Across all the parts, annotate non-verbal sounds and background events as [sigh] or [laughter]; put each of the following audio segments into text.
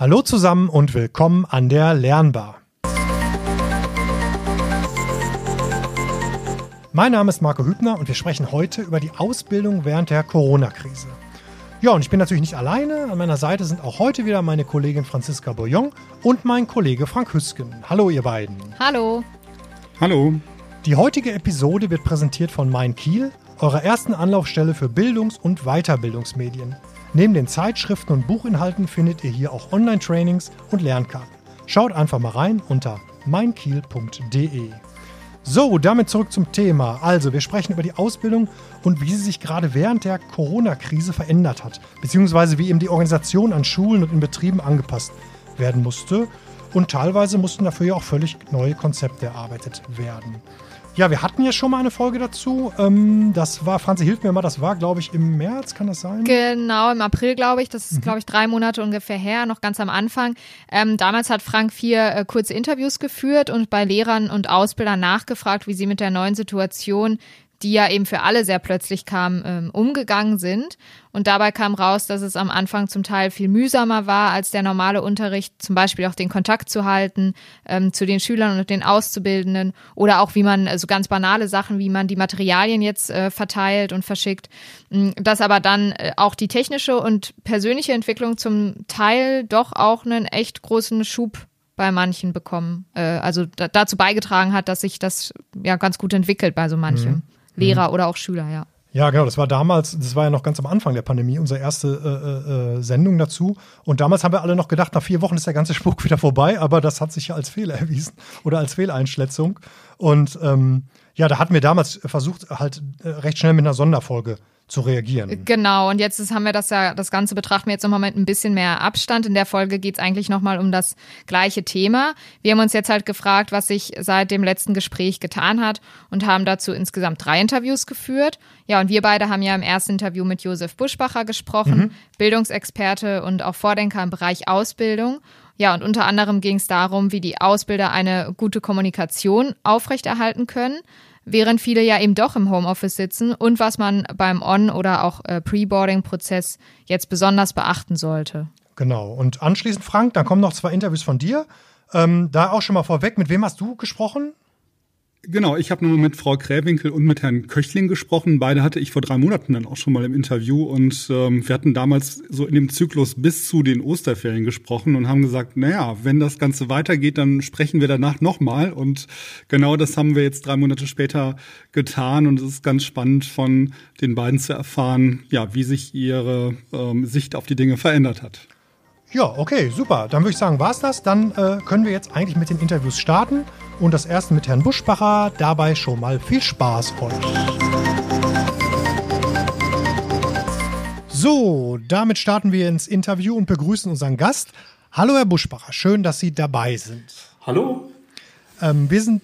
Hallo zusammen und willkommen an der Lernbar. Mein Name ist Marco Hübner und wir sprechen heute über die Ausbildung während der Corona-Krise. Ja, und ich bin natürlich nicht alleine. An meiner Seite sind auch heute wieder meine Kollegin Franziska Bourillon und mein Kollege Frank Hüsken. Hallo, ihr beiden. Hallo. Hallo. Die heutige Episode wird präsentiert von Mein Kiel, eurer ersten Anlaufstelle für Bildungs- und Weiterbildungsmedien. Neben den Zeitschriften und Buchinhalten findet ihr hier auch Online-Trainings und Lernkarten. Schaut einfach mal rein unter meinkiel.de. So, damit zurück zum Thema. Also, wir sprechen über die Ausbildung und wie sie sich gerade während der Corona-Krise verändert hat, beziehungsweise wie eben die Organisation an Schulen und in Betrieben angepasst werden musste. Und teilweise mussten dafür ja auch völlig neue Konzepte erarbeitet werden. Ja, wir hatten ja schon mal eine Folge dazu. Ähm, das war, Franzi, hilf mir mal, das war, glaube ich, im März, kann das sein? Genau, im April, glaube ich. Das ist, mhm. glaube ich, drei Monate ungefähr her, noch ganz am Anfang. Ähm, damals hat Frank vier äh, kurze Interviews geführt und bei Lehrern und Ausbildern nachgefragt, wie sie mit der neuen Situation die ja eben für alle sehr plötzlich kam, ähm, umgegangen sind. Und dabei kam raus, dass es am Anfang zum Teil viel mühsamer war als der normale Unterricht, zum Beispiel auch den Kontakt zu halten ähm, zu den Schülern und den Auszubildenden oder auch wie man so also ganz banale Sachen, wie man die Materialien jetzt äh, verteilt und verschickt. Mm, dass aber dann äh, auch die technische und persönliche Entwicklung zum Teil doch auch einen echt großen Schub bei manchen bekommen, äh, also da, dazu beigetragen hat, dass sich das ja ganz gut entwickelt bei so manchem. Mhm. Lehrer mhm. oder auch Schüler, ja. Ja, genau. Das war damals, das war ja noch ganz am Anfang der Pandemie, unsere erste äh, äh, äh, Sendung dazu. Und damals haben wir alle noch gedacht, nach vier Wochen ist der ganze [laughs] Spuk wieder vorbei, aber das hat sich ja als Fehler erwiesen oder als Fehleinschätzung. Und ähm, ja, da hatten wir damals versucht, halt äh, recht schnell mit einer Sonderfolge zu reagieren. Genau, und jetzt ist, haben wir das ja, das Ganze betrachten wir jetzt nochmal mit ein bisschen mehr Abstand. In der Folge geht es eigentlich nochmal um das gleiche Thema. Wir haben uns jetzt halt gefragt, was sich seit dem letzten Gespräch getan hat und haben dazu insgesamt drei Interviews geführt. Ja, und wir beide haben ja im ersten Interview mit Josef Buschbacher gesprochen, mhm. Bildungsexperte und auch Vordenker im Bereich Ausbildung. Ja, und unter anderem ging es darum, wie die Ausbilder eine gute Kommunikation aufrechterhalten können während viele ja eben doch im Homeoffice sitzen und was man beim On- oder auch äh, Pre-Boarding-Prozess jetzt besonders beachten sollte. Genau. Und anschließend, Frank, dann kommen noch zwei Interviews von dir. Ähm, da auch schon mal vorweg, mit wem hast du gesprochen? Genau, ich habe nur mit Frau Kräwinkel und mit Herrn Köchling gesprochen. Beide hatte ich vor drei Monaten dann auch schon mal im Interview und ähm, wir hatten damals so in dem Zyklus bis zu den Osterferien gesprochen und haben gesagt, naja, wenn das Ganze weitergeht, dann sprechen wir danach nochmal und genau das haben wir jetzt drei Monate später getan und es ist ganz spannend von den beiden zu erfahren, ja, wie sich ihre ähm, Sicht auf die Dinge verändert hat. Ja, okay, super. Dann würde ich sagen, war's das. Dann äh, können wir jetzt eigentlich mit den Interviews starten. Und das erste mit Herrn Buschbacher. Dabei schon mal viel Spaß euch. So, damit starten wir ins Interview und begrüßen unseren Gast. Hallo, Herr Buschbacher. Schön, dass Sie dabei sind. Hallo. Ähm, wir sind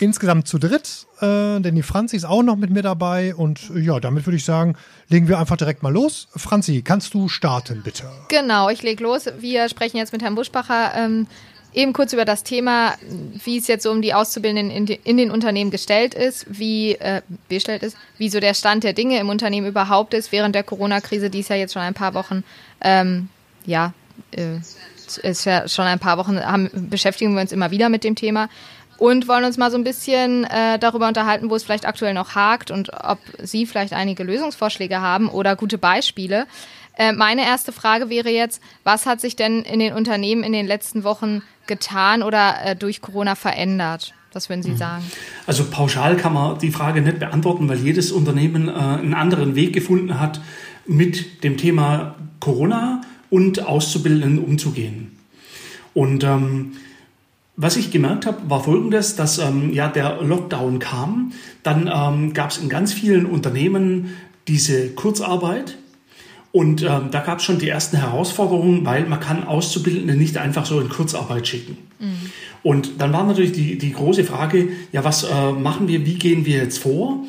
insgesamt zu dritt, äh, denn die Franzi ist auch noch mit mir dabei. Und äh, ja, damit würde ich sagen, legen wir einfach direkt mal los. Franzi, kannst du starten, bitte? Genau, ich lege los. Wir sprechen jetzt mit Herrn Buschbacher. Ähm, eben kurz über das Thema, wie es jetzt so um die Auszubildenden in, in den Unternehmen gestellt ist, wie äh, bestellt ist, wie so der Stand der Dinge im Unternehmen überhaupt ist während der Corona-Krise, die ist ja jetzt schon ein paar Wochen, ähm, ja, äh, ist ja schon ein paar Wochen, haben, beschäftigen wir uns immer wieder mit dem Thema und wollen uns mal so ein bisschen äh, darüber unterhalten, wo es vielleicht aktuell noch hakt und ob Sie vielleicht einige Lösungsvorschläge haben oder gute Beispiele. Äh, meine erste Frage wäre jetzt, was hat sich denn in den Unternehmen in den letzten Wochen getan oder äh, durch Corona verändert? Was würden Sie mhm. sagen? Also pauschal kann man die Frage nicht beantworten, weil jedes Unternehmen äh, einen anderen Weg gefunden hat, mit dem Thema Corona und Auszubildenden umzugehen. Und ähm, was ich gemerkt habe, war folgendes, dass ähm, ja der Lockdown kam. Dann ähm, gab es in ganz vielen Unternehmen diese Kurzarbeit. Und ähm, da gab es schon die ersten Herausforderungen, weil man kann Auszubildende nicht einfach so in Kurzarbeit schicken. Mhm. Und dann war natürlich die, die große Frage, ja, was äh, machen wir, wie gehen wir jetzt vor?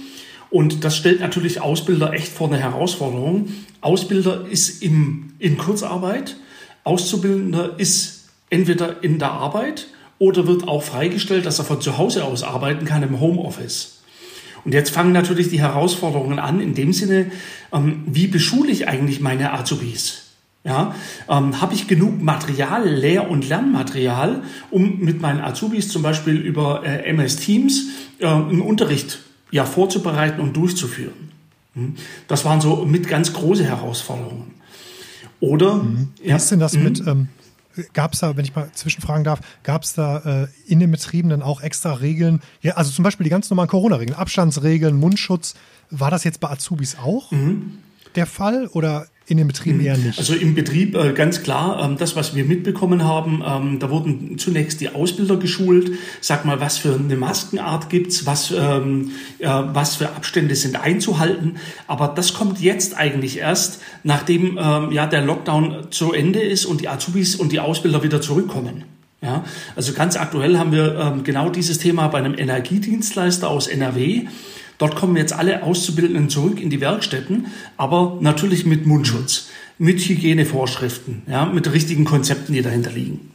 Und das stellt natürlich Ausbilder echt vor eine Herausforderung. Ausbilder ist im, in Kurzarbeit, Auszubildender ist entweder in der Arbeit oder wird auch freigestellt, dass er von zu Hause aus arbeiten kann im Homeoffice. Und jetzt fangen natürlich die Herausforderungen an, in dem Sinne, ähm, wie beschule ich eigentlich meine Azubis? Ja, ähm, habe ich genug Material, Lehr- und Lernmaterial, um mit meinen Azubis zum Beispiel über äh, MS Teams äh, einen Unterricht ja vorzubereiten und durchzuführen. Hm? Das waren so mit ganz große Herausforderungen. Oder mhm. wie ist denn das mhm. mit ähm, Gab es da, wenn ich mal zwischenfragen darf, gab es da äh, in den Betrieben dann auch extra Regeln? Ja, also zum Beispiel die ganz normalen Corona-Regeln, Abstandsregeln, Mundschutz. War das jetzt bei Azubis auch mhm. der Fall oder in den Betrieben eher nicht? Also im Betrieb äh, ganz klar, ähm, das, was wir mitbekommen haben, ähm, da wurden zunächst die Ausbilder geschult. Sag mal, was für eine Maskenart gibt's, was, ähm, äh, was für Abstände sind einzuhalten. Aber das kommt jetzt eigentlich erst, nachdem ähm, ja der Lockdown zu Ende ist und die Azubis und die Ausbilder wieder zurückkommen. Ja, also ganz aktuell haben wir ähm, genau dieses Thema bei einem Energiedienstleister aus NRW. Dort kommen jetzt alle Auszubildenden zurück in die Werkstätten, aber natürlich mit Mundschutz, mit Hygienevorschriften, ja, mit richtigen Konzepten, die dahinter liegen.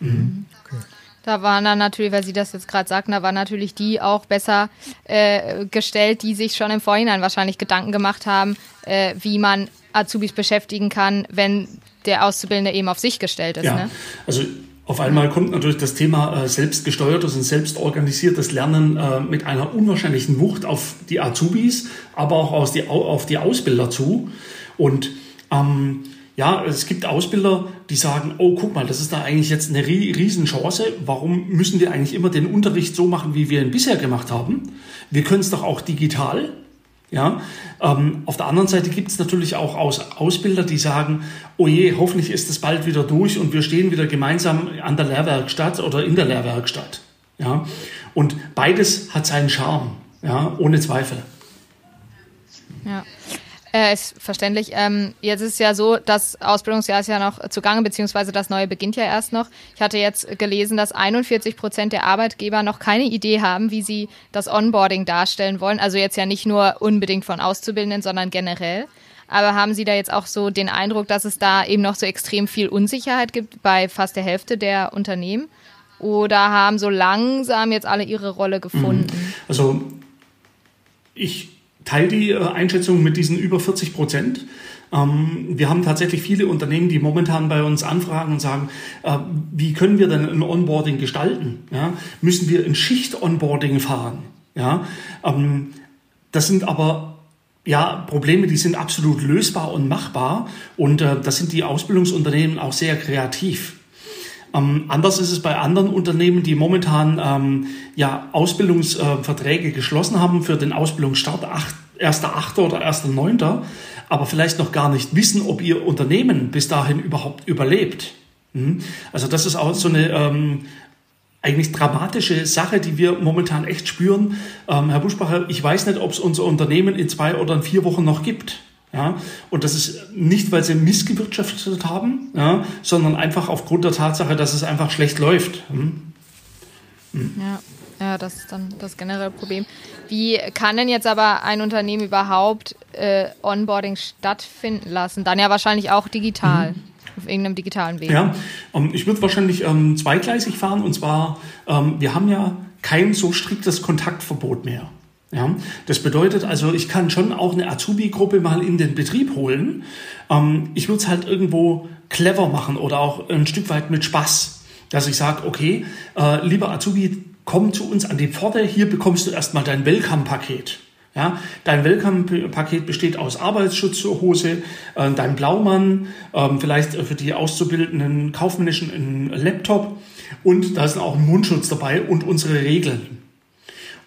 Mhm. Okay. Da waren dann natürlich, weil Sie das jetzt gerade sagten, da waren natürlich die auch besser äh, gestellt, die sich schon im Vorhinein wahrscheinlich Gedanken gemacht haben, äh, wie man Azubis beschäftigen kann, wenn der Auszubildende eben auf sich gestellt ist. Ja, ne? also auf einmal kommt natürlich das Thema äh, selbstgesteuertes und selbstorganisiertes Lernen äh, mit einer unwahrscheinlichen Wucht auf die Azubis, aber auch aus die, auf die Ausbilder zu. Und ähm, ja, es gibt Ausbilder, die sagen, oh, guck mal, das ist da eigentlich jetzt eine Riesenchance. Warum müssen wir eigentlich immer den Unterricht so machen, wie wir ihn bisher gemacht haben? Wir können es doch auch digital. Ja, ähm, auf der anderen Seite gibt es natürlich auch Aus Ausbilder, die sagen, oh je, hoffentlich ist es bald wieder durch und wir stehen wieder gemeinsam an der Lehrwerkstatt oder in der Lehrwerkstatt. Ja, und beides hat seinen Charme, ja, ohne Zweifel. Ja. Äh, ist verständlich. Ähm, jetzt ist es ja so, das Ausbildungsjahr ist ja noch zugange, beziehungsweise das neue beginnt ja erst noch. Ich hatte jetzt gelesen, dass 41 Prozent der Arbeitgeber noch keine Idee haben, wie sie das Onboarding darstellen wollen. Also jetzt ja nicht nur unbedingt von Auszubildenden, sondern generell. Aber haben Sie da jetzt auch so den Eindruck, dass es da eben noch so extrem viel Unsicherheit gibt bei fast der Hälfte der Unternehmen? Oder haben so langsam jetzt alle ihre Rolle gefunden? Also ich teile die äh, Einschätzung mit diesen über 40 Prozent. Ähm, wir haben tatsächlich viele Unternehmen, die momentan bei uns anfragen und sagen, äh, wie können wir denn ein Onboarding gestalten? Müssen wir ein Schicht-Onboarding fahren? Ähm, das sind aber ja, Probleme, die sind absolut lösbar und machbar. Und äh, das sind die Ausbildungsunternehmen auch sehr kreativ. Ähm, anders ist es bei anderen Unternehmen, die momentan ähm, ja, Ausbildungsverträge äh, geschlossen haben für den Ausbildungsstart 1.8. oder 1.9., aber vielleicht noch gar nicht wissen, ob ihr Unternehmen bis dahin überhaupt überlebt. Mhm. Also das ist auch so eine ähm, eigentlich dramatische Sache, die wir momentan echt spüren. Ähm, Herr Buschbacher, ich weiß nicht, ob es unser Unternehmen in zwei oder in vier Wochen noch gibt. Ja, und das ist nicht, weil sie missgewirtschaftet haben, ja, sondern einfach aufgrund der Tatsache, dass es einfach schlecht läuft. Hm? Hm. Ja. Ja, das ist dann das generelle Problem. Wie kann denn jetzt aber ein Unternehmen überhaupt äh, Onboarding stattfinden lassen? Dann ja wahrscheinlich auch digital, mhm. auf irgendeinem digitalen Weg. Ja, ähm, ich würde wahrscheinlich ähm, zweigleisig fahren. Und zwar, ähm, wir haben ja kein so striktes Kontaktverbot mehr. Ja, das bedeutet also, ich kann schon auch eine Azubi-Gruppe mal in den Betrieb holen. Ähm, ich würde es halt irgendwo clever machen oder auch ein Stück weit mit Spaß, dass ich sage, okay, äh, lieber Azubi, komm zu uns an die Pforte, hier bekommst du erstmal dein Welcome-Paket. Ja, dein Welcome-Paket besteht aus Arbeitsschutzhose, äh, dein Blaumann, äh, vielleicht für die auszubildenden Kaufmännischen ein Laptop und da ist auch ein Mundschutz dabei und unsere Regeln.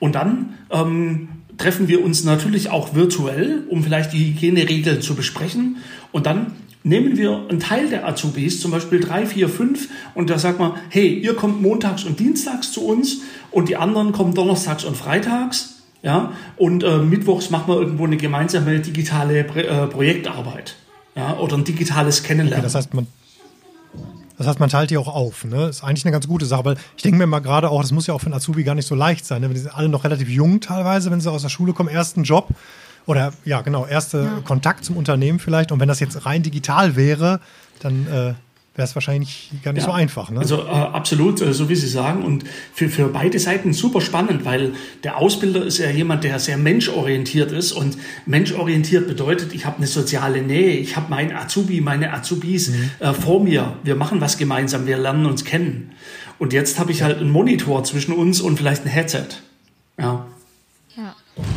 Und dann ähm, treffen wir uns natürlich auch virtuell, um vielleicht die Hygieneregeln zu besprechen. Und dann nehmen wir einen Teil der Azubis, zum Beispiel drei, vier, fünf, und da sagt man, hey, ihr kommt montags und dienstags zu uns und die anderen kommen donnerstags und freitags. Ja, und äh, mittwochs machen wir irgendwo eine gemeinsame digitale äh, Projektarbeit. Ja, oder ein digitales Kennenlernen. Okay, das heißt, man, das heißt, man teilt die auch auf. Ne? Ist eigentlich eine ganz gute Sache. Weil ich denke mir mal gerade auch, das muss ja auch für einen Azubi gar nicht so leicht sein. Ne? Die sind alle noch relativ jung teilweise, wenn sie aus der Schule kommen, ersten Job oder ja, genau, erste ja. Kontakt zum Unternehmen vielleicht. Und wenn das jetzt rein digital wäre, dann äh, wäre es wahrscheinlich gar nicht ja. so einfach. Ne? Also äh, absolut, äh, so wie Sie sagen. Und für, für beide Seiten super spannend, weil der Ausbilder ist ja jemand, der sehr menschorientiert ist. Und menschorientiert bedeutet, ich habe eine soziale Nähe, ich habe meinen Azubi, meine Azubis mhm. äh, vor mir. Wir machen was gemeinsam, wir lernen uns kennen. Und jetzt habe ich halt einen Monitor zwischen uns und vielleicht ein Headset. Ja.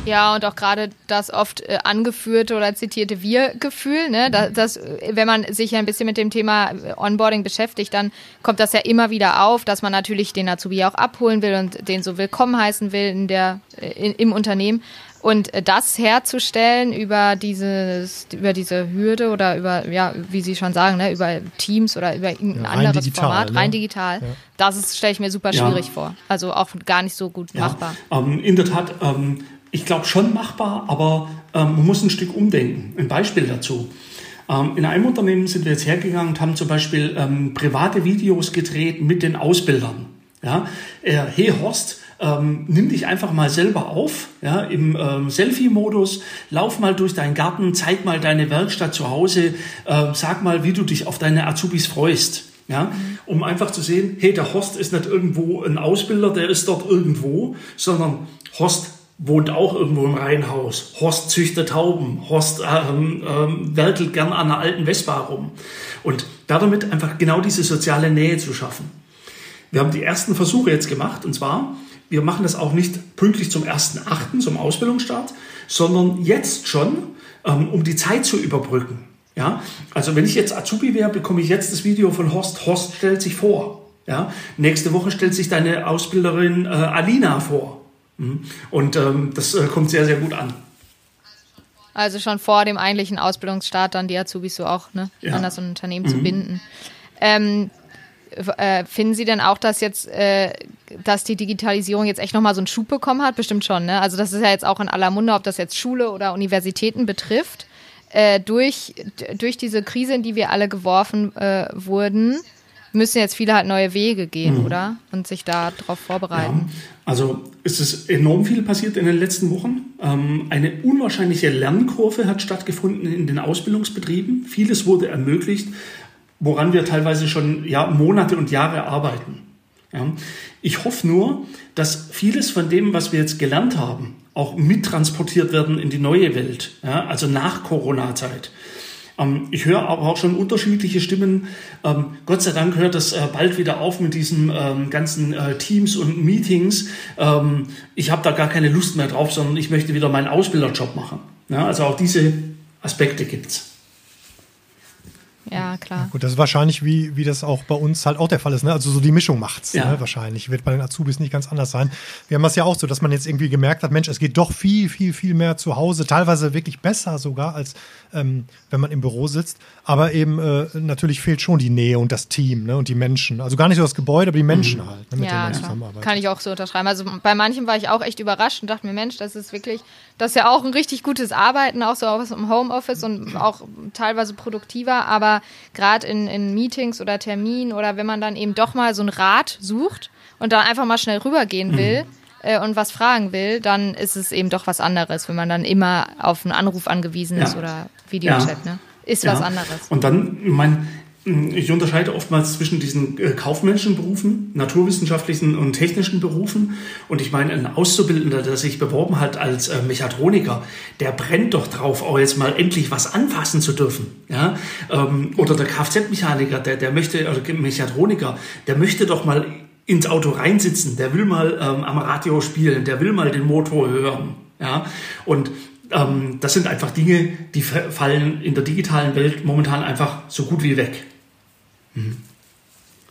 Ja. Und auch gerade das oft äh, angeführte oder zitierte Wir-Gefühl, ne? Das, das, wenn man sich ein bisschen mit dem Thema äh, Onboarding beschäftigt, dann kommt das ja immer wieder auf, dass man natürlich den Azubi auch abholen will und den so willkommen heißen will in der, äh, in, im Unternehmen. Und das herzustellen über dieses, über diese Hürde oder über, ja, wie Sie schon sagen, ne, über Teams oder über ein ja, anderes digital, Format, ne? rein digital, ja. das stelle ich mir super schwierig ja. vor. Also auch gar nicht so gut machbar. Ähm, in der Tat, ähm, ich glaube schon machbar, aber ähm, man muss ein Stück umdenken. Ein Beispiel dazu. Ähm, in einem Unternehmen sind wir jetzt hergegangen und haben zum Beispiel ähm, private Videos gedreht mit den Ausbildern. Ja, äh, hey Horst, ähm, nimm dich einfach mal selber auf, ja, im ähm, Selfie-Modus, lauf mal durch deinen Garten, zeig mal deine Werkstatt zu Hause, äh, sag mal, wie du dich auf deine Azubis freust. Ja, um einfach zu sehen, hey, der Horst ist nicht irgendwo ein Ausbilder, der ist dort irgendwo, sondern Horst wohnt auch irgendwo im Reihenhaus. Horst züchtet Tauben. Horst ähm, ähm, werkelt gern an einer alten Vespa rum. Und damit einfach genau diese soziale Nähe zu schaffen. Wir haben die ersten Versuche jetzt gemacht und zwar wir machen das auch nicht pünktlich zum 1.8., zum Ausbildungsstart, sondern jetzt schon, ähm, um die Zeit zu überbrücken. Ja, also wenn ich jetzt Azubi wäre, bekomme ich jetzt das Video von Horst. Horst stellt sich vor. Ja, nächste Woche stellt sich deine Ausbilderin äh, Alina vor. Mhm. Und ähm, das äh, kommt sehr, sehr gut an. Also schon vor dem eigentlichen Ausbildungsstart dann die Azubis so auch ne, ja. an das Unternehmen mhm. zu binden. Ähm, äh, finden Sie denn auch, dass jetzt, äh, dass die Digitalisierung jetzt echt nochmal so einen Schub bekommen hat? Bestimmt schon, ne? Also das ist ja jetzt auch in aller Munde, ob das jetzt Schule oder Universitäten betrifft. Äh, durch, durch diese Krise, in die wir alle geworfen äh, wurden, müssen jetzt viele halt neue Wege gehen, mhm. oder? Und sich darauf vorbereiten. Ja. Also es ist enorm viel passiert in den letzten Wochen. Ähm, eine unwahrscheinliche Lernkurve hat stattgefunden in den Ausbildungsbetrieben. Vieles wurde ermöglicht woran wir teilweise schon ja, Monate und Jahre arbeiten. Ja. Ich hoffe nur, dass vieles von dem, was wir jetzt gelernt haben, auch mittransportiert werden in die neue Welt, ja, also nach Corona-Zeit. Ähm, ich höre aber auch schon unterschiedliche Stimmen. Ähm, Gott sei Dank hört das äh, bald wieder auf mit diesen ähm, ganzen äh, Teams und Meetings. Ähm, ich habe da gar keine Lust mehr drauf, sondern ich möchte wieder meinen Ausbilderjob machen. Ja, also auch diese Aspekte gibt's. Ja, klar. Ja, gut, das ist wahrscheinlich, wie, wie das auch bei uns halt auch der Fall ist. Ne? Also so die Mischung macht's ja. ne? wahrscheinlich. Wird bei den Azubis nicht ganz anders sein. Wir haben das ja auch so, dass man jetzt irgendwie gemerkt hat, Mensch, es geht doch viel, viel, viel mehr zu Hause. Teilweise wirklich besser sogar, als ähm, wenn man im Büro sitzt. Aber eben äh, natürlich fehlt schon die Nähe und das Team ne? und die Menschen. Also gar nicht so das Gebäude, aber die Menschen mhm. halt, ne? mit ja, denen man zusammenarbeitet. Kann ich auch so unterschreiben. Also bei manchen war ich auch echt überrascht und dachte mir, Mensch, das ist wirklich, das ist ja auch ein richtig gutes Arbeiten, auch so aus dem Homeoffice und auch teilweise produktiver. Aber gerade in, in Meetings oder Terminen oder wenn man dann eben doch mal so einen Rat sucht und dann einfach mal schnell rübergehen mhm. will, äh, und was fragen will, dann ist es eben doch was anderes, wenn man dann immer auf einen Anruf angewiesen ist oder Videochat. Ja. Ne? Ist ja. was anderes. Und dann, mein, ich unterscheide oftmals zwischen diesen äh, kaufmännischen Berufen, naturwissenschaftlichen und technischen Berufen. Und ich meine, ein Auszubildender, der sich beworben hat als äh, Mechatroniker, der brennt doch drauf, auch jetzt mal endlich was anfassen zu dürfen. Ja? Ähm, oder der Kfz-Mechaniker, der, der möchte, oder Mechatroniker, der möchte doch mal ins Auto reinsitzen, der will mal ähm, am Radio spielen, der will mal den Motor hören. Ja? Und ähm, das sind einfach Dinge, die fallen in der digitalen Welt momentan einfach so gut wie weg. Mhm.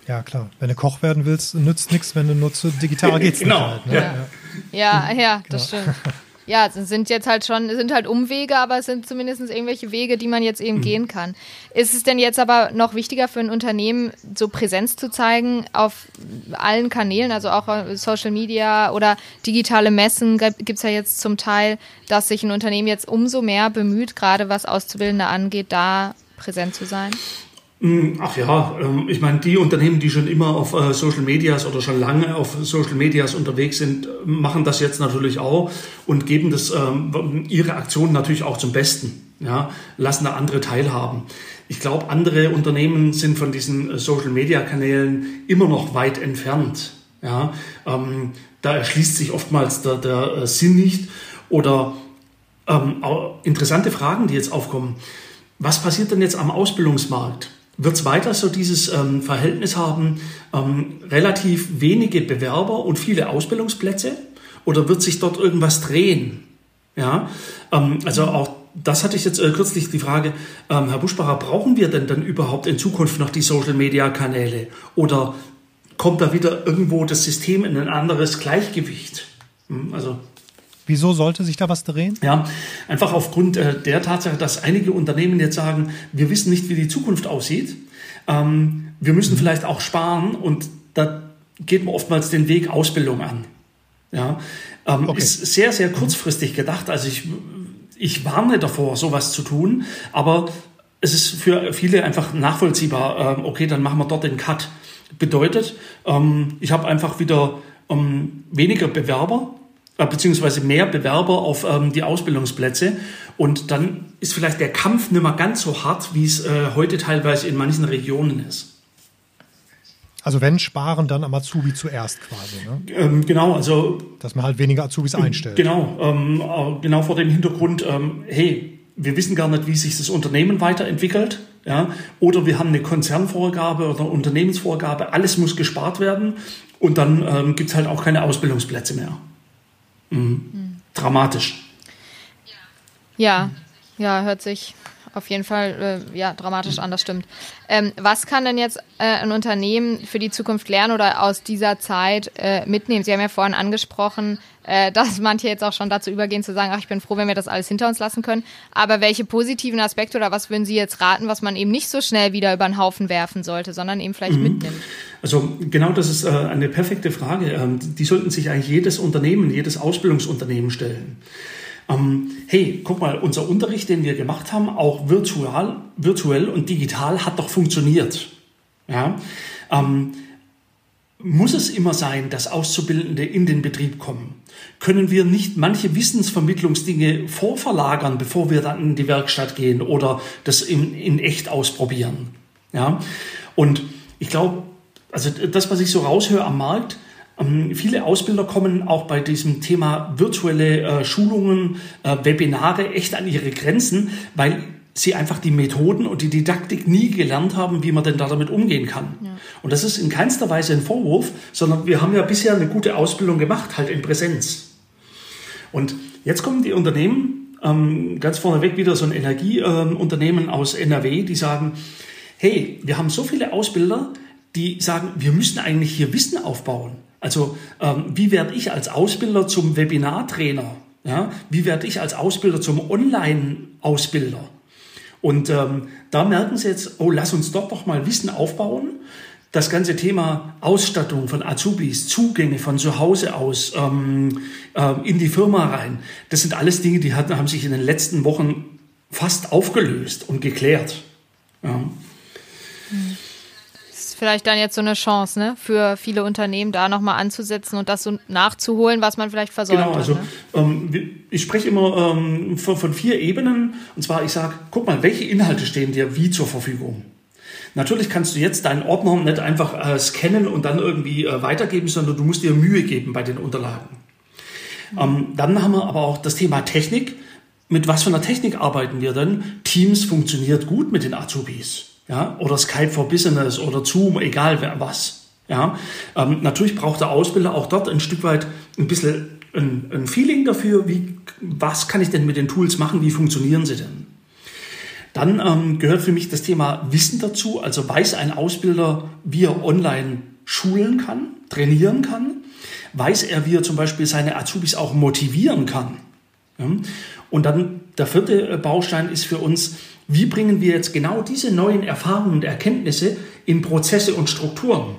Ja, klar. Wenn du Koch werden willst, nützt nichts, wenn du nur zu digital [laughs] geht's genau. nicht halt. Ne? Ja. ja, ja, [laughs] das genau. stimmt. Ja, es sind jetzt halt schon, es sind halt Umwege, aber es sind zumindest irgendwelche Wege, die man jetzt eben mhm. gehen kann. Ist es denn jetzt aber noch wichtiger für ein Unternehmen, so Präsenz zu zeigen auf allen Kanälen, also auch Social Media oder digitale Messen gibt es ja jetzt zum Teil, dass sich ein Unternehmen jetzt umso mehr bemüht, gerade was Auszubildende angeht, da präsent zu sein? Hm, ach ja, ähm, ich meine, die Unternehmen, die schon immer auf äh, Social Medias oder schon lange auf Social Medias unterwegs sind, machen das jetzt natürlich auch und geben das, ähm, ihre Aktionen natürlich auch zum Besten. ja, lassen da andere teilhaben. Ich glaube, andere Unternehmen sind von diesen äh, Social-Media-Kanälen immer noch weit entfernt. Ja, ähm, da erschließt sich oftmals der, der äh, Sinn nicht. Oder ähm, interessante Fragen, die jetzt aufkommen. Was passiert denn jetzt am Ausbildungsmarkt? Wird es weiter so dieses ähm, Verhältnis haben, ähm, relativ wenige Bewerber und viele Ausbildungsplätze? Oder wird sich dort irgendwas drehen? Ja, ähm, also auch das hatte ich jetzt äh, kürzlich die Frage, ähm, Herr Buschbacher, brauchen wir denn dann überhaupt in Zukunft noch die Social-Media-Kanäle? Oder kommt da wieder irgendwo das System in ein anderes Gleichgewicht? Hm, also Wieso sollte sich da was drehen? Ja, einfach aufgrund äh, der Tatsache, dass einige Unternehmen jetzt sagen, wir wissen nicht, wie die Zukunft aussieht. Ähm, wir müssen mhm. vielleicht auch sparen und da geht man oftmals den Weg Ausbildung an. Ja, ähm, okay. ist sehr, sehr kurzfristig gedacht. Also ich, ich warne davor, sowas zu tun, aber es ist für viele einfach nachvollziehbar. Ähm, okay, dann machen wir dort den Cut. Bedeutet, ähm, ich habe einfach wieder ähm, weniger Bewerber beziehungsweise mehr Bewerber auf ähm, die Ausbildungsplätze. Und dann ist vielleicht der Kampf nicht mehr ganz so hart, wie es äh, heute teilweise in manchen Regionen ist. Also wenn sparen, dann am Azubi zuerst quasi. Ne? Ähm, genau, also dass man halt weniger Azubis einstellt. Genau, ähm, äh, genau vor dem Hintergrund, ähm, hey, wir wissen gar nicht, wie sich das Unternehmen weiterentwickelt. Ja? Oder wir haben eine Konzernvorgabe oder Unternehmensvorgabe, alles muss gespart werden und dann ähm, gibt es halt auch keine Ausbildungsplätze mehr. Mhm. Dramatisch. Ja, ja, hört sich auf jeden Fall äh, ja, dramatisch an, das stimmt. Ähm, was kann denn jetzt äh, ein Unternehmen für die Zukunft lernen oder aus dieser Zeit äh, mitnehmen? Sie haben ja vorhin angesprochen, äh, dass manche jetzt auch schon dazu übergehen zu sagen, ach, ich bin froh, wenn wir das alles hinter uns lassen können. Aber welche positiven Aspekte oder was würden Sie jetzt raten, was man eben nicht so schnell wieder über den Haufen werfen sollte, sondern eben vielleicht mhm. mitnimmt? Also genau das ist äh, eine perfekte Frage. Ähm, die sollten sich eigentlich jedes Unternehmen, jedes Ausbildungsunternehmen stellen. Ähm, hey, guck mal, unser Unterricht, den wir gemacht haben, auch virtual, virtuell und digital, hat doch funktioniert. Ja? Ähm, muss es immer sein, dass Auszubildende in den Betrieb kommen? Können wir nicht manche Wissensvermittlungsdinge vorverlagern, bevor wir dann in die Werkstatt gehen oder das in, in echt ausprobieren? Ja? Und ich glaube, also das, was ich so raushöre am Markt, ähm, viele Ausbilder kommen auch bei diesem Thema virtuelle äh, Schulungen, äh, Webinare echt an ihre Grenzen, weil sie einfach die Methoden und die Didaktik nie gelernt haben, wie man denn da damit umgehen kann. Ja. Und das ist in keinster Weise ein Vorwurf, sondern wir haben ja bisher eine gute Ausbildung gemacht, halt in Präsenz. Und jetzt kommen die Unternehmen, ähm, ganz vorneweg wieder so ein Energieunternehmen äh, aus NRW, die sagen, hey, wir haben so viele Ausbilder, die sagen, wir müssen eigentlich hier Wissen aufbauen. Also ähm, wie werde ich als Ausbilder zum Webinartrainer? Ja? Wie werde ich als Ausbilder zum Online-Ausbilder? Und ähm, da merken Sie jetzt, oh, lass uns dort doch mal Wissen aufbauen. Das ganze Thema Ausstattung von Azubis, Zugänge von zu Hause aus ähm, äh, in die Firma rein, das sind alles Dinge, die hat, haben sich in den letzten Wochen fast aufgelöst und geklärt. Ja. Vielleicht dann jetzt so eine Chance, ne, für viele Unternehmen da nochmal anzusetzen und das so nachzuholen, was man vielleicht versäumt genau, also, hat. Ne? Ähm, ich spreche immer ähm, von, von, vier Ebenen. Und zwar, ich sage, guck mal, welche Inhalte stehen dir wie zur Verfügung? Natürlich kannst du jetzt deinen Ordner nicht einfach äh, scannen und dann irgendwie äh, weitergeben, sondern du musst dir Mühe geben bei den Unterlagen. Mhm. Ähm, dann haben wir aber auch das Thema Technik. Mit was für einer Technik arbeiten wir denn? Teams funktioniert gut mit den Azubis ja, oder Skype for Business oder Zoom, egal wer was. Ja, ähm, natürlich braucht der Ausbilder auch dort ein Stück weit ein bisschen ein, ein Feeling dafür, wie, was kann ich denn mit den Tools machen, wie funktionieren sie denn? Dann ähm, gehört für mich das Thema Wissen dazu, also weiß ein Ausbilder, wie er online schulen kann, trainieren kann, weiß er, wie er zum Beispiel seine Azubis auch motivieren kann. Ja? Und dann der vierte äh, Baustein ist für uns, wie bringen wir jetzt genau diese neuen Erfahrungen und Erkenntnisse in Prozesse und Strukturen?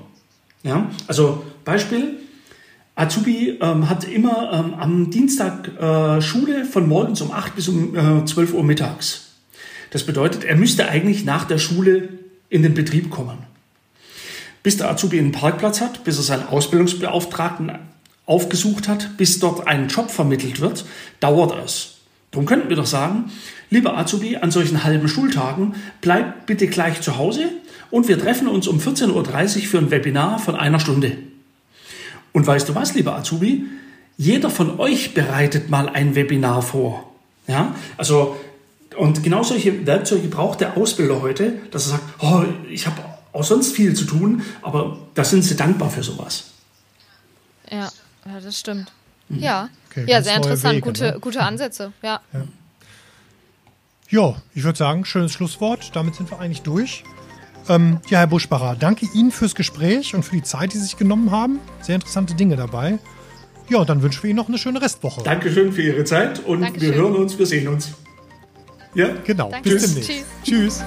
Ja, also Beispiel, Azubi ähm, hat immer ähm, am Dienstag äh, Schule von morgens um 8 bis um äh, 12 Uhr mittags. Das bedeutet, er müsste eigentlich nach der Schule in den Betrieb kommen. Bis der Azubi einen Parkplatz hat, bis er seinen Ausbildungsbeauftragten aufgesucht hat, bis dort ein Job vermittelt wird, dauert es. Darum könnten wir doch sagen, lieber Azubi, an solchen halben Schultagen, bleib bitte gleich zu Hause und wir treffen uns um 14.30 Uhr für ein Webinar von einer Stunde. Und weißt du was, lieber Azubi? Jeder von euch bereitet mal ein Webinar vor. Ja, also, und genau solche Werkzeuge braucht der Ausbilder heute, dass er sagt, oh, ich habe auch sonst viel zu tun, aber da sind sie dankbar für sowas. Ja, ja das stimmt. Mhm. Ja, okay, ja sehr interessant. Wege, gute, ne? gute Ansätze, ja. ja. Ja, ich würde sagen, schönes Schlusswort. Damit sind wir eigentlich durch. Ähm, ja, Herr Buschbacher, danke Ihnen fürs Gespräch und für die Zeit, die Sie sich genommen haben. Sehr interessante Dinge dabei. Ja, dann wünschen wir Ihnen noch eine schöne Restwoche. Dankeschön für Ihre Zeit und Dankeschön. wir hören uns, wir sehen uns. Ja? Genau. Danke. Bis demnächst. Tschüss. Tschüss.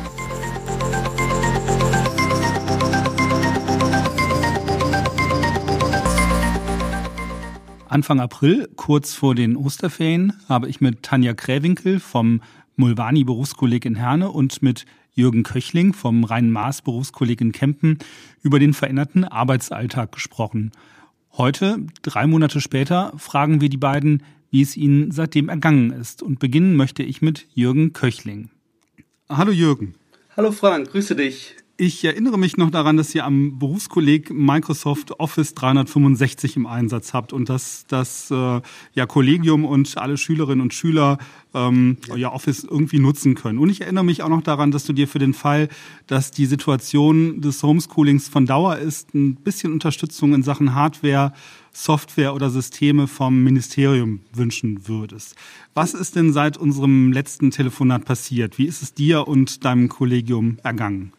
Anfang April, kurz vor den Osterferien, habe ich mit Tanja Kräwinkel vom Mulvani Berufskolleg in Herne und mit Jürgen Köchling vom Rhein-Maas Berufskolleg in Kempen über den veränderten Arbeitsalltag gesprochen. Heute, drei Monate später, fragen wir die beiden, wie es ihnen seitdem ergangen ist. Und beginnen möchte ich mit Jürgen Köchling. Hallo Jürgen. Hallo Frank, grüße dich. Ich erinnere mich noch daran, dass ihr am Berufskolleg Microsoft Office 365 im Einsatz habt und dass das äh, ja Kollegium und alle Schülerinnen und Schüler ähm, euer Office irgendwie nutzen können. Und ich erinnere mich auch noch daran, dass du dir für den Fall, dass die Situation des Homeschoolings von Dauer ist, ein bisschen Unterstützung in Sachen Hardware, Software oder Systeme vom Ministerium wünschen würdest. Was ist denn seit unserem letzten Telefonat passiert? Wie ist es dir und deinem Kollegium ergangen?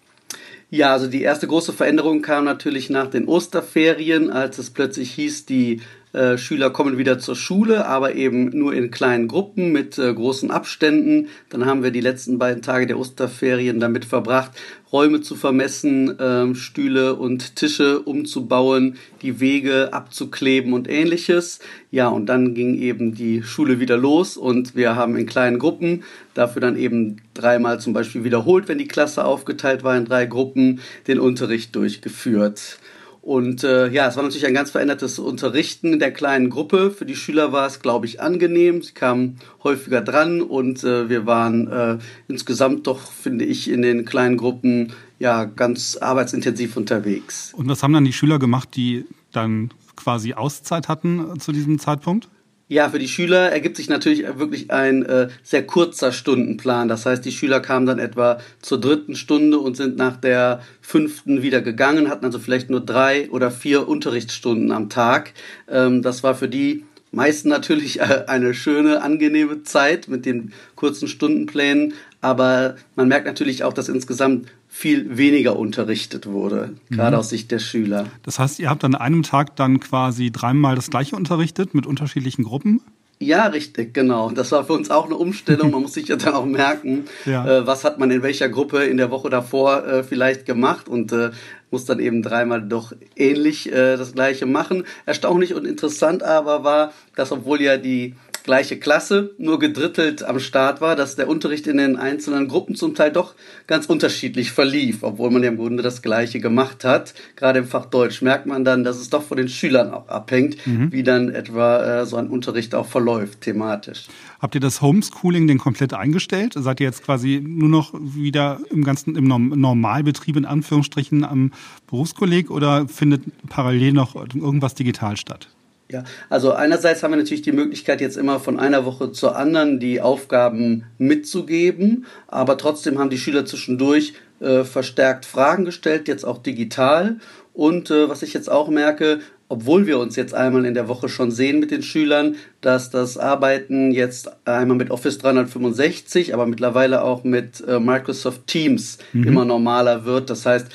Ja, also die erste große Veränderung kam natürlich nach den Osterferien, als es plötzlich hieß, die äh, Schüler kommen wieder zur Schule, aber eben nur in kleinen Gruppen mit äh, großen Abständen. Dann haben wir die letzten beiden Tage der Osterferien damit verbracht, Räume zu vermessen, äh, Stühle und Tische umzubauen, die Wege abzukleben und ähnliches. Ja, und dann ging eben die Schule wieder los und wir haben in kleinen Gruppen, dafür dann eben dreimal zum Beispiel wiederholt, wenn die Klasse aufgeteilt war in drei Gruppen, den Unterricht durchgeführt. Und äh, ja, es war natürlich ein ganz verändertes Unterrichten in der kleinen Gruppe. Für die Schüler war es, glaube ich, angenehm. Sie kamen häufiger dran und äh, wir waren äh, insgesamt doch, finde ich, in den kleinen Gruppen ja ganz arbeitsintensiv unterwegs. Und was haben dann die Schüler gemacht, die dann quasi Auszeit hatten zu diesem Zeitpunkt? Ja, für die Schüler ergibt sich natürlich wirklich ein äh, sehr kurzer Stundenplan. Das heißt, die Schüler kamen dann etwa zur dritten Stunde und sind nach der fünften wieder gegangen, hatten also vielleicht nur drei oder vier Unterrichtsstunden am Tag. Ähm, das war für die meisten natürlich äh, eine schöne, angenehme Zeit mit den kurzen Stundenplänen. Aber man merkt natürlich auch, dass insgesamt viel weniger unterrichtet wurde, gerade mhm. aus Sicht der Schüler. Das heißt, ihr habt an einem Tag dann quasi dreimal das gleiche unterrichtet mit unterschiedlichen Gruppen? Ja, richtig, genau. Das war für uns auch eine Umstellung. Man [laughs] muss sich ja dann auch merken, ja. äh, was hat man in welcher Gruppe in der Woche davor äh, vielleicht gemacht und äh, muss dann eben dreimal doch ähnlich äh, das gleiche machen. Erstaunlich und interessant aber war, dass obwohl ja die gleiche Klasse, nur gedrittelt am Start war, dass der Unterricht in den einzelnen Gruppen zum Teil doch ganz unterschiedlich verlief, obwohl man ja im Grunde das Gleiche gemacht hat. Gerade im Fach Deutsch merkt man dann, dass es doch von den Schülern auch abhängt, mhm. wie dann etwa äh, so ein Unterricht auch verläuft, thematisch. Habt ihr das Homeschooling denn komplett eingestellt? Seid ihr jetzt quasi nur noch wieder im ganzen, im Normalbetrieb in Anführungsstrichen am Berufskolleg oder findet parallel noch irgendwas digital statt? Ja, also einerseits haben wir natürlich die Möglichkeit, jetzt immer von einer Woche zur anderen die Aufgaben mitzugeben, aber trotzdem haben die Schüler zwischendurch äh, verstärkt Fragen gestellt, jetzt auch digital. Und äh, was ich jetzt auch merke, obwohl wir uns jetzt einmal in der Woche schon sehen mit den Schülern, dass das Arbeiten jetzt einmal mit Office 365, aber mittlerweile auch mit äh, Microsoft Teams mhm. immer normaler wird. Das heißt,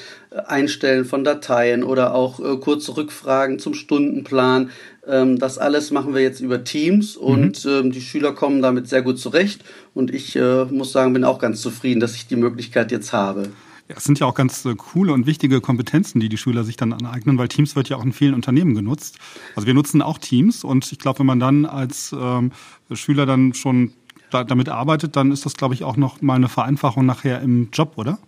Einstellen von Dateien oder auch äh, kurze Rückfragen zum Stundenplan. Ähm, das alles machen wir jetzt über Teams und mhm. ähm, die Schüler kommen damit sehr gut zurecht. Und ich äh, muss sagen, bin auch ganz zufrieden, dass ich die Möglichkeit jetzt habe. Ja, es sind ja auch ganz äh, coole und wichtige Kompetenzen, die die Schüler sich dann aneignen, weil Teams wird ja auch in vielen Unternehmen genutzt. Also wir nutzen auch Teams und ich glaube, wenn man dann als ähm, Schüler dann schon da, damit arbeitet, dann ist das, glaube ich, auch noch mal eine Vereinfachung nachher im Job, oder?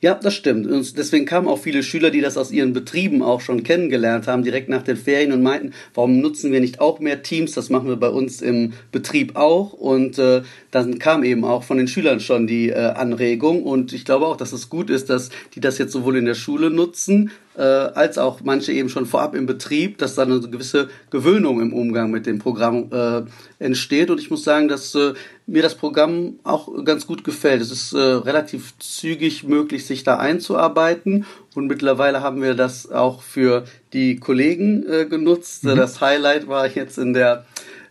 Ja, das stimmt. Und deswegen kamen auch viele Schüler, die das aus ihren Betrieben auch schon kennengelernt haben, direkt nach den Ferien und meinten, warum nutzen wir nicht auch mehr Teams? Das machen wir bei uns im Betrieb auch. Und äh, dann kam eben auch von den Schülern schon die äh, Anregung. Und ich glaube auch, dass es gut ist, dass die das jetzt sowohl in der Schule nutzen, äh, als auch manche eben schon vorab im Betrieb, dass dann eine gewisse Gewöhnung im Umgang mit dem Programm äh, entsteht. Und ich muss sagen, dass äh, mir das Programm auch ganz gut gefällt. Es ist äh, relativ zügig möglich, sich da einzuarbeiten. Und mittlerweile haben wir das auch für die Kollegen äh, genutzt. Mhm. Das Highlight war jetzt in der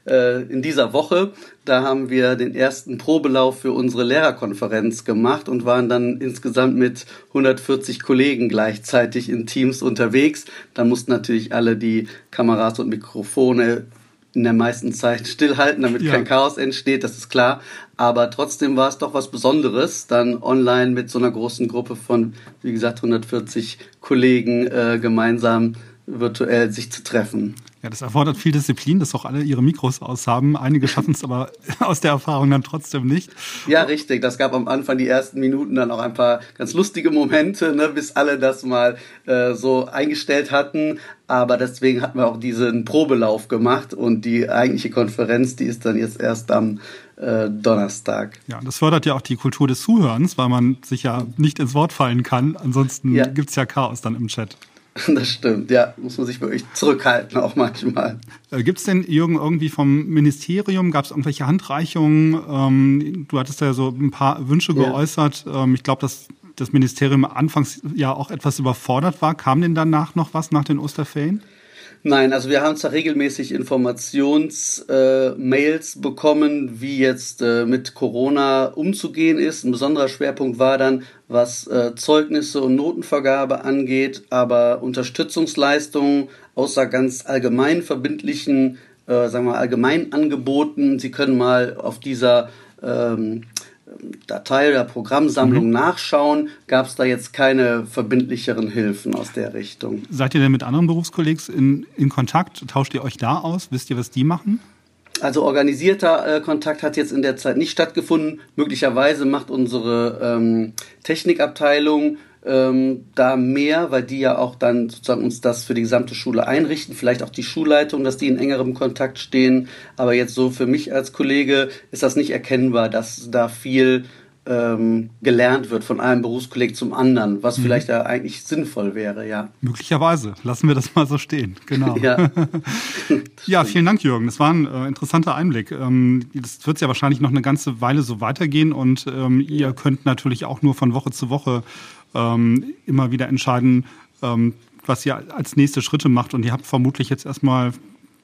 äh, in dieser Woche. Da haben wir den ersten Probelauf für unsere Lehrerkonferenz gemacht und waren dann insgesamt mit 140 Kollegen gleichzeitig in Teams unterwegs. Da mussten natürlich alle die Kameras und Mikrofone in der meisten Zeit [laughs] stillhalten, damit ja. kein Chaos entsteht, das ist klar. Aber trotzdem war es doch was Besonderes, dann online mit so einer großen Gruppe von, wie gesagt, 140 Kollegen äh, gemeinsam virtuell sich zu treffen. Ja, das erfordert viel Disziplin, dass auch alle ihre Mikros aushaben. Einige [laughs] schaffen es aber [laughs] aus der Erfahrung dann trotzdem nicht. Ja, richtig. Das gab am Anfang die ersten Minuten dann auch ein paar ganz lustige Momente, ne, bis alle das mal äh, so eingestellt hatten. Aber deswegen hatten wir auch diesen Probelauf gemacht und die eigentliche Konferenz, die ist dann jetzt erst am äh, Donnerstag. Ja, das fördert ja auch die Kultur des Zuhörens, weil man sich ja nicht ins Wort fallen kann. Ansonsten ja. gibt's ja Chaos dann im Chat. [laughs] Das stimmt, ja, muss man sich wirklich zurückhalten, auch manchmal. Äh, Gibt es denn, Jürgen, irgendwie vom Ministerium, gab es irgendwelche Handreichungen? Ähm, du hattest ja so ein paar Wünsche ja. geäußert. Ähm, ich glaube, dass das Ministerium anfangs ja auch etwas überfordert war. Kam denn danach noch was nach den Osterferien? Nein, also wir haben zwar regelmäßig Informationsmails äh, bekommen, wie jetzt äh, mit Corona umzugehen ist. Ein besonderer Schwerpunkt war dann, was äh, Zeugnisse und Notenvergabe angeht, aber Unterstützungsleistungen außer ganz allgemein verbindlichen, äh, sagen wir allgemein Angeboten. Sie können mal auf dieser ähm, Datei oder Programmsammlung mhm. nachschauen, gab es da jetzt keine verbindlicheren Hilfen aus der Richtung. Seid ihr denn mit anderen Berufskollegs in, in Kontakt? Tauscht ihr euch da aus? Wisst ihr, was die machen? Also organisierter äh, Kontakt hat jetzt in der Zeit nicht stattgefunden. Möglicherweise macht unsere ähm, Technikabteilung ähm, da mehr, weil die ja auch dann sozusagen uns das für die gesamte Schule einrichten, vielleicht auch die Schulleitung, dass die in engerem Kontakt stehen. Aber jetzt so für mich als Kollege ist das nicht erkennbar, dass da viel ähm, gelernt wird von einem Berufskolleg zum anderen, was mhm. vielleicht ja eigentlich sinnvoll wäre, ja. Möglicherweise. Lassen wir das mal so stehen. Genau. [laughs] ja. [laughs] ja, vielen Dank, Jürgen. Das war ein äh, interessanter Einblick. Ähm, das wird ja wahrscheinlich noch eine ganze Weile so weitergehen und ähm, ihr könnt natürlich auch nur von Woche zu Woche ähm, immer wieder entscheiden, ähm, was ihr als nächste Schritte macht. Und ihr habt vermutlich jetzt erstmal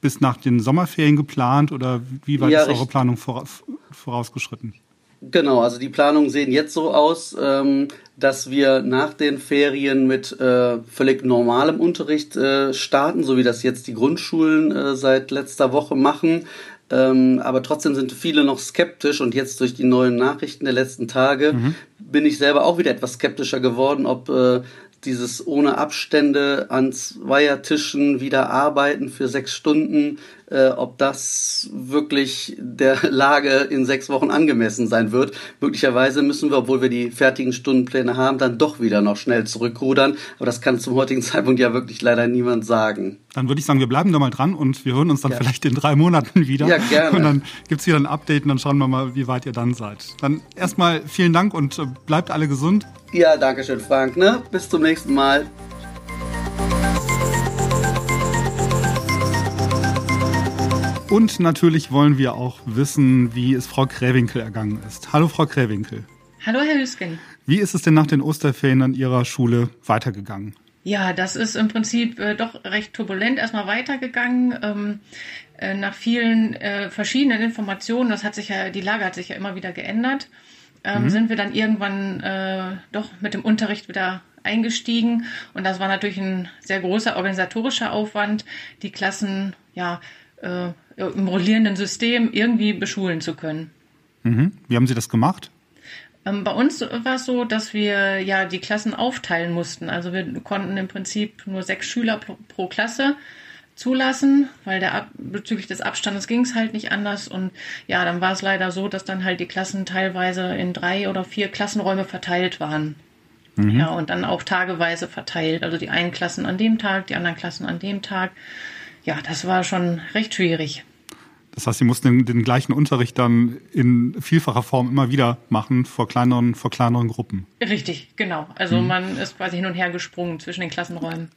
bis nach den Sommerferien geplant oder wie weit ja, ist eure Planung vorausgeschritten? Genau, also die Planungen sehen jetzt so aus, ähm, dass wir nach den Ferien mit äh, völlig normalem Unterricht äh, starten, so wie das jetzt die Grundschulen äh, seit letzter Woche machen. Ähm, aber trotzdem sind viele noch skeptisch und jetzt durch die neuen Nachrichten der letzten Tage mhm. bin ich selber auch wieder etwas skeptischer geworden, ob äh, dieses ohne Abstände an Zweiertischen wieder arbeiten für sechs Stunden, äh, ob das wirklich der [laughs] Lage in sechs Wochen angemessen sein wird. Möglicherweise müssen wir, obwohl wir die fertigen Stundenpläne haben, dann doch wieder noch schnell zurückrudern. Aber das kann zum heutigen [laughs] Zeitpunkt ja wirklich leider niemand sagen. Dann würde ich sagen, wir bleiben da mal dran und wir hören uns dann ja. vielleicht in drei Monaten wieder. Ja, gerne. Und dann gibt's wieder ein Update und dann schauen wir mal, wie weit ihr dann seid. Dann erstmal vielen Dank und äh, bleibt alle gesund. Ja, danke schön, Frank. Ne? Bis zum nächsten Mal. Und natürlich wollen wir auch wissen, wie es Frau Kräwinkel ergangen ist. Hallo, Frau Kräwinkel. Hallo, Herr Hüsken. Wie ist es denn nach den Osterferien an Ihrer Schule weitergegangen? Ja, das ist im Prinzip äh, doch recht turbulent erstmal weitergegangen. Ähm, äh, nach vielen äh, verschiedenen Informationen, das hat sich ja, die Lage hat sich ja immer wieder geändert, ähm, mhm. sind wir dann irgendwann äh, doch mit dem Unterricht wieder eingestiegen. Und das war natürlich ein sehr großer organisatorischer Aufwand, die Klassen ja äh, im rollierenden System irgendwie beschulen zu können. Mhm. Wie haben Sie das gemacht? Ähm, bei uns war es so, dass wir ja die Klassen aufteilen mussten. Also wir konnten im Prinzip nur sechs Schüler pro, pro Klasse zulassen, weil der bezüglich des Abstandes ging es halt nicht anders. Und ja, dann war es leider so, dass dann halt die Klassen teilweise in drei oder vier Klassenräume verteilt waren. Mhm. Ja, und dann auch tageweise verteilt. Also die einen Klassen an dem Tag, die anderen Klassen an dem Tag. Ja, das war schon recht schwierig. Das heißt, Sie mussten den, den, gleichen Unterricht dann in vielfacher Form immer wieder machen vor kleineren, vor kleineren Gruppen. Richtig, genau. Also mhm. man ist quasi hin und her gesprungen zwischen den Klassenräumen.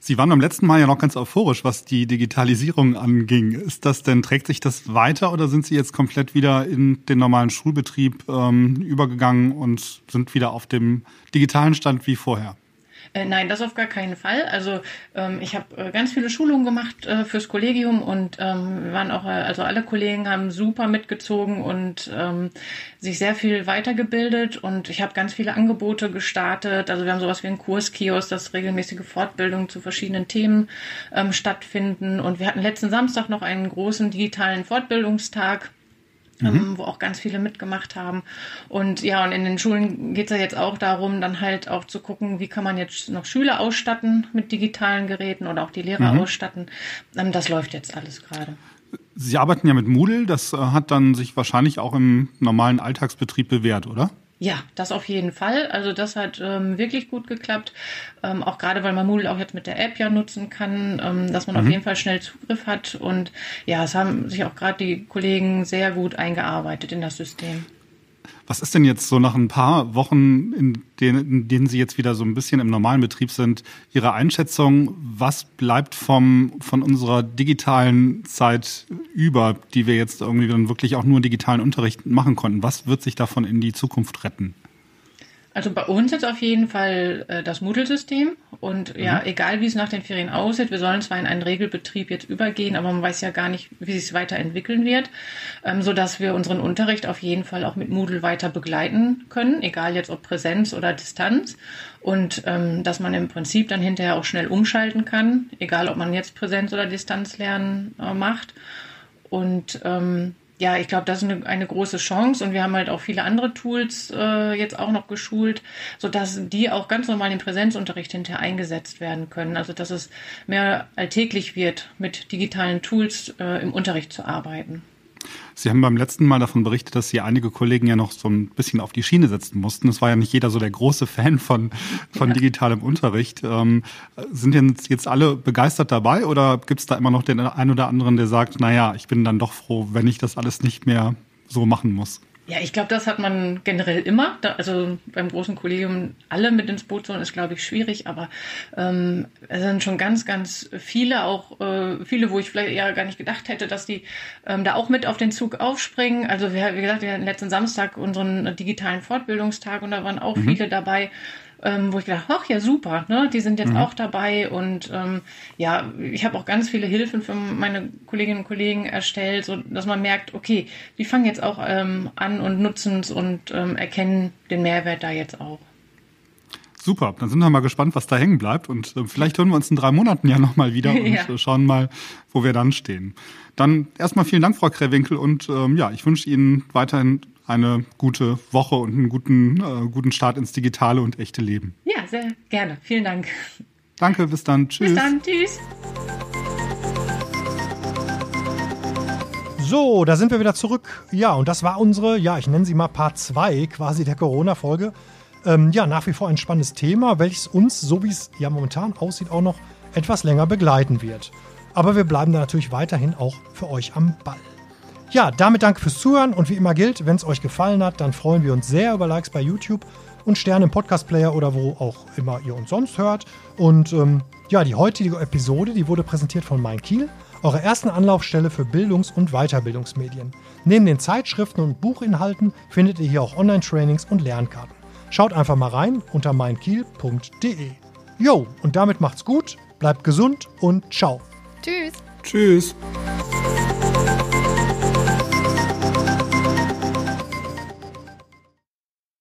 Sie waren beim letzten Mal ja noch ganz euphorisch, was die Digitalisierung anging. Ist das denn, trägt sich das weiter oder sind Sie jetzt komplett wieder in den normalen Schulbetrieb ähm, übergegangen und sind wieder auf dem digitalen Stand wie vorher? Äh, nein, das auf gar keinen Fall. Also ähm, ich habe äh, ganz viele Schulungen gemacht äh, fürs Kollegium und ähm, waren auch, äh, also alle Kollegen haben super mitgezogen und ähm, sich sehr viel weitergebildet und ich habe ganz viele Angebote gestartet. Also wir haben sowas wie einen Kurskiosk, dass regelmäßige Fortbildungen zu verschiedenen Themen ähm, stattfinden und wir hatten letzten Samstag noch einen großen digitalen Fortbildungstag ähm, mhm. wo auch ganz viele mitgemacht haben. Und ja, und in den Schulen geht es ja jetzt auch darum, dann halt auch zu gucken, wie kann man jetzt noch Schüler ausstatten mit digitalen Geräten oder auch die Lehrer mhm. ausstatten. Ähm, das läuft jetzt alles gerade. Sie arbeiten ja mit Moodle, das äh, hat dann sich wahrscheinlich auch im normalen Alltagsbetrieb bewährt, oder? Ja, das auf jeden Fall. Also das hat ähm, wirklich gut geklappt. Ähm, auch gerade, weil man Moodle auch jetzt mit der App ja nutzen kann, ähm, dass man mhm. auf jeden Fall schnell Zugriff hat. Und ja, es haben sich auch gerade die Kollegen sehr gut eingearbeitet in das System. Was ist denn jetzt so nach ein paar Wochen, in denen, in denen Sie jetzt wieder so ein bisschen im normalen Betrieb sind, Ihre Einschätzung? Was bleibt vom, von unserer digitalen Zeit über, die wir jetzt irgendwie dann wirklich auch nur digitalen Unterricht machen konnten? Was wird sich davon in die Zukunft retten? Also bei uns jetzt auf jeden Fall äh, das Moodle-System. Und mhm. ja, egal wie es nach den Ferien aussieht, wir sollen zwar in einen Regelbetrieb jetzt übergehen, aber man weiß ja gar nicht, wie sich es weiterentwickeln wird, ähm, sodass wir unseren Unterricht auf jeden Fall auch mit Moodle weiter begleiten können, egal jetzt ob Präsenz oder Distanz. Und ähm, dass man im Prinzip dann hinterher auch schnell umschalten kann, egal ob man jetzt Präsenz oder Distanzlernen äh, macht. Und ähm, ja, ich glaube, das ist eine, eine, große Chance und wir haben halt auch viele andere Tools äh, jetzt auch noch geschult, sodass die auch ganz normal im Präsenzunterricht hinterher eingesetzt werden können. Also dass es mehr alltäglich wird, mit digitalen Tools äh, im Unterricht zu arbeiten. Sie haben beim letzten Mal davon berichtet, dass Sie einige Kollegen ja noch so ein bisschen auf die Schiene setzen mussten. Es war ja nicht jeder so der große Fan von, von ja. digitalem Unterricht. Ähm, sind denn jetzt alle begeistert dabei oder gibt es da immer noch den einen oder anderen, der sagt, naja, ich bin dann doch froh, wenn ich das alles nicht mehr so machen muss? Ja, ich glaube, das hat man generell immer. Da, also beim großen Kollegium alle mit ins Boot zu holen, ist, glaube ich, schwierig. Aber ähm, es sind schon ganz, ganz viele, auch äh, viele, wo ich vielleicht eher gar nicht gedacht hätte, dass die ähm, da auch mit auf den Zug aufspringen. Also wir, wie gesagt, wir hatten letzten Samstag unseren digitalen Fortbildungstag und da waren auch mhm. viele dabei ähm, wo ich gedacht, ach ja, super, ne? die sind jetzt mhm. auch dabei und ähm, ja, ich habe auch ganz viele Hilfen für meine Kolleginnen und Kollegen erstellt, so dass man merkt, okay, die fangen jetzt auch ähm, an und nutzen es und ähm, erkennen den Mehrwert da jetzt auch. Super, dann sind wir mal gespannt, was da hängen bleibt. Und äh, vielleicht hören wir uns in drei Monaten ja nochmal wieder [laughs] und ja. Äh, schauen mal, wo wir dann stehen. Dann erstmal vielen Dank, Frau Krewinkel. Und ähm, ja, ich wünsche Ihnen weiterhin eine gute Woche und einen guten, äh, guten Start ins digitale und echte Leben. Ja, sehr gerne. Vielen Dank. Danke, bis dann. Tschüss. Bis dann, tschüss. So, da sind wir wieder zurück. Ja, und das war unsere, ja, ich nenne sie mal Part 2 quasi der Corona-Folge. Ähm, ja, nach wie vor ein spannendes Thema, welches uns, so wie es ja momentan aussieht, auch noch etwas länger begleiten wird. Aber wir bleiben da natürlich weiterhin auch für euch am Ball. Ja, damit danke fürs Zuhören und wie immer gilt, wenn es euch gefallen hat, dann freuen wir uns sehr über Likes bei YouTube und Sterne im Podcast-Player oder wo auch immer ihr uns sonst hört. Und ähm, ja, die heutige Episode, die wurde präsentiert von Mein Kiel, eurer ersten Anlaufstelle für Bildungs- und Weiterbildungsmedien. Neben den Zeitschriften und Buchinhalten findet ihr hier auch Online-Trainings und Lernkarten. Schaut einfach mal rein unter meinkiel.de. Jo, und damit macht's gut, bleibt gesund und ciao. Tschüss. Tschüss.